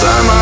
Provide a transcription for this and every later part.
You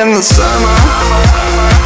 in the summer.